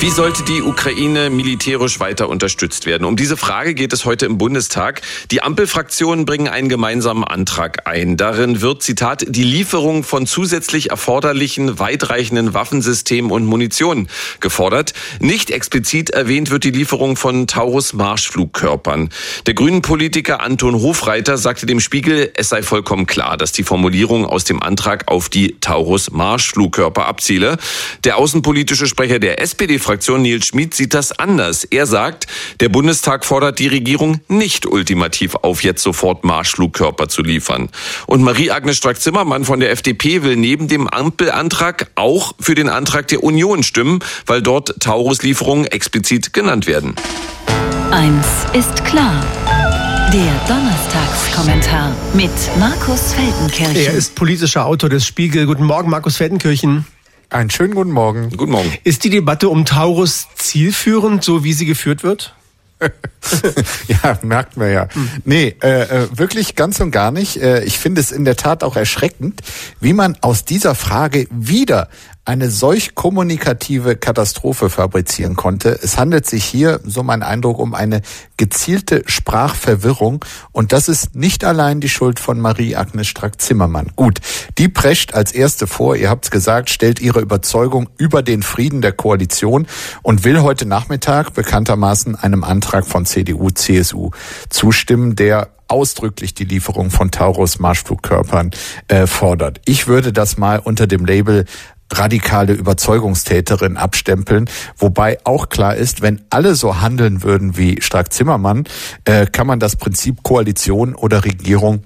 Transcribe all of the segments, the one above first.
Wie sollte die Ukraine militärisch weiter unterstützt werden? Um diese Frage geht es heute im Bundestag. Die Ampelfraktionen bringen einen gemeinsamen Antrag ein. Darin wird, Zitat, die Lieferung von zusätzlich erforderlichen, weitreichenden Waffensystemen und Munition gefordert. Nicht explizit erwähnt wird die Lieferung von Taurus-Marschflugkörpern. Der grünen Politiker Anton Hofreiter sagte dem Spiegel, es sei vollkommen klar, dass die Formulierung aus dem Antrag auf die Taurus-Marschflugkörper abziele. Der außenpolitische Sprecher der SPD Fraktion Nils Schmid sieht das anders. Er sagt, der Bundestag fordert die Regierung nicht ultimativ auf, jetzt sofort Marschflugkörper zu liefern. Und Marie-Agnes Strack-Zimmermann von der FDP will neben dem Ampelantrag auch für den Antrag der Union stimmen, weil dort Taurus-Lieferungen explizit genannt werden. Eins ist klar. Der Donnerstagskommentar mit Markus Feldenkirchen. Er ist politischer Autor des Spiegel. Guten Morgen, Markus Feldenkirchen. Einen schönen guten Morgen. Guten Morgen. Ist die Debatte um Taurus zielführend, so wie sie geführt wird? ja, merkt man ja. Hm. Nee, äh, äh, wirklich ganz und gar nicht. Äh, ich finde es in der Tat auch erschreckend, wie man aus dieser Frage wieder eine solch kommunikative Katastrophe fabrizieren konnte. Es handelt sich hier, so mein Eindruck, um eine gezielte Sprachverwirrung. Und das ist nicht allein die Schuld von Marie-Agnes Strack-Zimmermann. Gut, die prescht als erste vor, ihr habt's gesagt, stellt ihre Überzeugung über den Frieden der Koalition und will heute Nachmittag bekanntermaßen einem Antrag von CDU, CSU zustimmen, der ausdrücklich die Lieferung von Taurus Marschflugkörpern äh, fordert. Ich würde das mal unter dem Label radikale Überzeugungstäterin abstempeln. Wobei auch klar ist, wenn alle so handeln würden wie Strack-Zimmermann, äh, kann man das Prinzip Koalition oder Regierung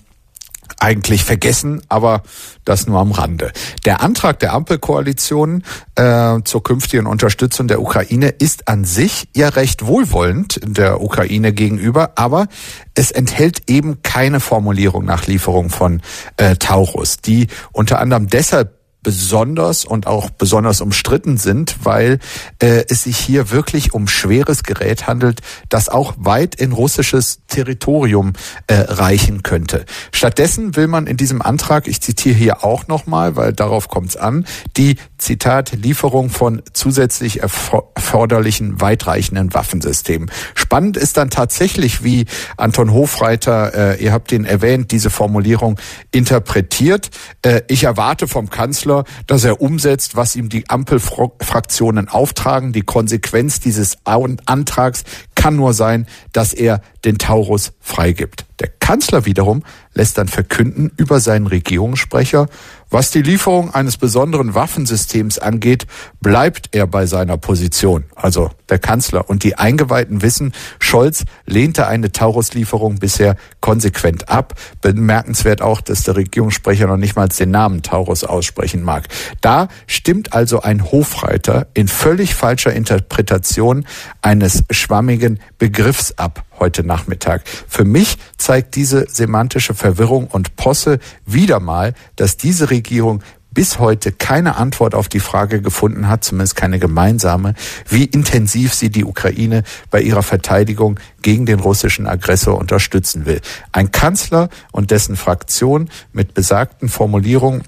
eigentlich vergessen, aber das nur am Rande. Der Antrag der Ampelkoalition äh, zur künftigen Unterstützung der Ukraine ist an sich ja recht wohlwollend der Ukraine gegenüber, aber es enthält eben keine Formulierung nach Lieferung von äh, Taurus, die unter anderem deshalb besonders und auch besonders umstritten sind, weil äh, es sich hier wirklich um schweres Gerät handelt, das auch weit in russisches Territorium äh, reichen könnte. Stattdessen will man in diesem Antrag, ich zitiere hier auch nochmal, weil darauf kommt es an, die Zitat Lieferung von zusätzlich erforderlichen weitreichenden Waffensystemen. Spannend ist dann tatsächlich, wie Anton Hofreiter, äh, ihr habt ihn erwähnt, diese Formulierung interpretiert. Äh, ich erwarte vom Kanzler Kanzler, dass er umsetzt, was ihm die Ampelfraktionen auftragen. Die Konsequenz dieses Antrags kann nur sein, dass er den Taurus freigibt. Der Kanzler wiederum lässt dann verkünden über seinen Regierungssprecher, was die Lieferung eines besonderen Waffensystems angeht, bleibt er bei seiner Position. Also der Kanzler. Und die Eingeweihten wissen, Scholz lehnte eine Taurus-Lieferung bisher konsequent ab. Bemerkenswert auch, dass der Regierungssprecher noch nicht mal den Namen Taurus aussprechen mag. Da stimmt also ein Hofreiter in völlig falscher Interpretation eines schwammigen Begriffs ab heute Nachmittag. Für mich zeigt diese semantische Verwirrung und Posse wieder mal, dass diese Regierung bis heute keine Antwort auf die Frage gefunden hat, zumindest keine gemeinsame, wie intensiv sie die Ukraine bei ihrer Verteidigung gegen den russischen Aggressor unterstützen will. Ein Kanzler und dessen Fraktion mit besagten Formulierungen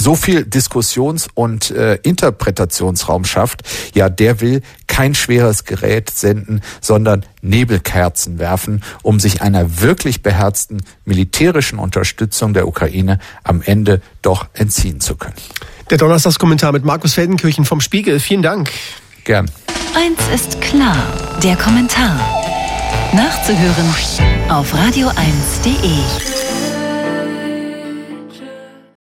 so viel Diskussions- und äh, Interpretationsraum schafft, ja, der will kein schweres Gerät senden, sondern Nebelkerzen werfen, um sich einer wirklich beherzten militärischen Unterstützung der Ukraine am Ende doch entziehen zu können. Der Donnerstagskommentar mit Markus Feldenkirchen vom Spiegel. Vielen Dank. Gern. Eins ist klar, der Kommentar. Nachzuhören auf radio1.de.